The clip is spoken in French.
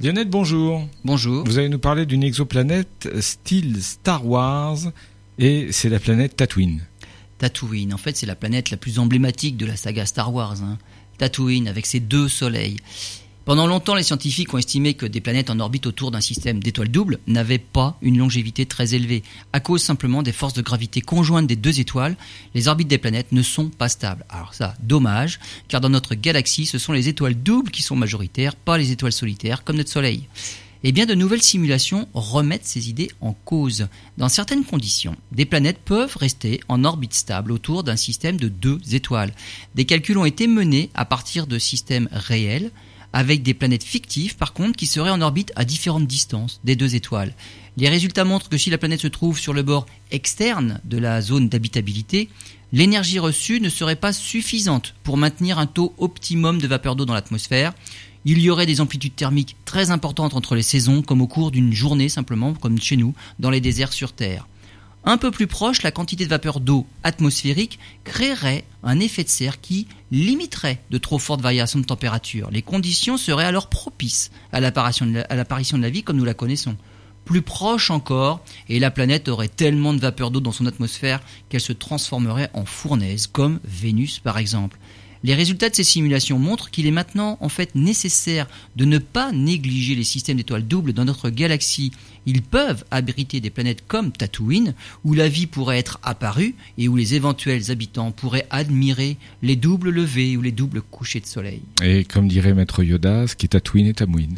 Lionel, bonjour. Bonjour. Vous allez nous parler d'une exoplanète style Star Wars et c'est la planète Tatooine. Tatooine, en fait, c'est la planète la plus emblématique de la saga Star Wars. Hein. Tatooine, avec ses deux soleils. Pendant longtemps, les scientifiques ont estimé que des planètes en orbite autour d'un système d'étoiles doubles n'avaient pas une longévité très élevée, à cause simplement des forces de gravité conjointes des deux étoiles. Les orbites des planètes ne sont pas stables. Alors ça, dommage, car dans notre galaxie, ce sont les étoiles doubles qui sont majoritaires, pas les étoiles solitaires comme notre Soleil. Eh bien, de nouvelles simulations remettent ces idées en cause. Dans certaines conditions, des planètes peuvent rester en orbite stable autour d'un système de deux étoiles. Des calculs ont été menés à partir de systèmes réels, avec des planètes fictives par contre qui seraient en orbite à différentes distances des deux étoiles. Les résultats montrent que si la planète se trouve sur le bord externe de la zone d'habitabilité, l'énergie reçue ne serait pas suffisante pour maintenir un taux optimum de vapeur d'eau dans l'atmosphère. Il y aurait des amplitudes thermiques très importantes entre les saisons, comme au cours d'une journée simplement, comme chez nous, dans les déserts sur Terre. Un peu plus proche, la quantité de vapeur d'eau atmosphérique créerait un effet de serre qui limiterait de trop fortes variations de température. Les conditions seraient alors propices à l'apparition de, la vie comme nous la connaissons. Plus proche encore, et la planète aurait tellement de vapeur d'eau dans son atmosphère qu'elle se transformerait en fournaise, comme Vénus par exemple. Les résultats de ces simulations montrent qu'il est maintenant en fait nécessaire de ne pas négliger les systèmes d'étoiles doubles dans notre galaxie. Ils peuvent abriter des planètes comme Tatooine, où la vie pourrait être apparue et où les éventuels habitants pourraient admirer les doubles levées ou les doubles couchers de soleil. Et comme dirait Maître Yoda, ce qui est Tatooine est Tamouine.